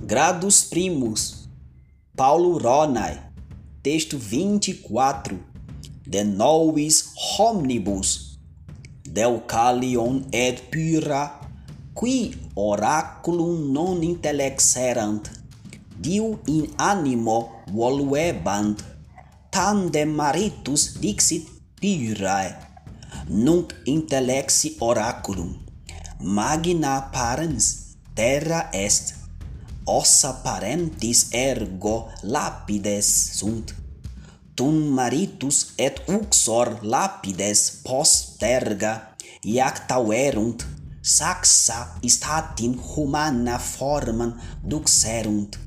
Gradus Primus, Paulo Ronai, texto 24, De novis homnibus, del calion et pura, qui oraculum non intellexerant, diu in animo voluebant, tandem maritus dixit pirae, nunc intellexi oraculum, magna parens terra est, ossa parentis ergo lapides sunt. Tun maritus et uxor lapides posterga iactauerunt saxa statin humana forman duxerunt.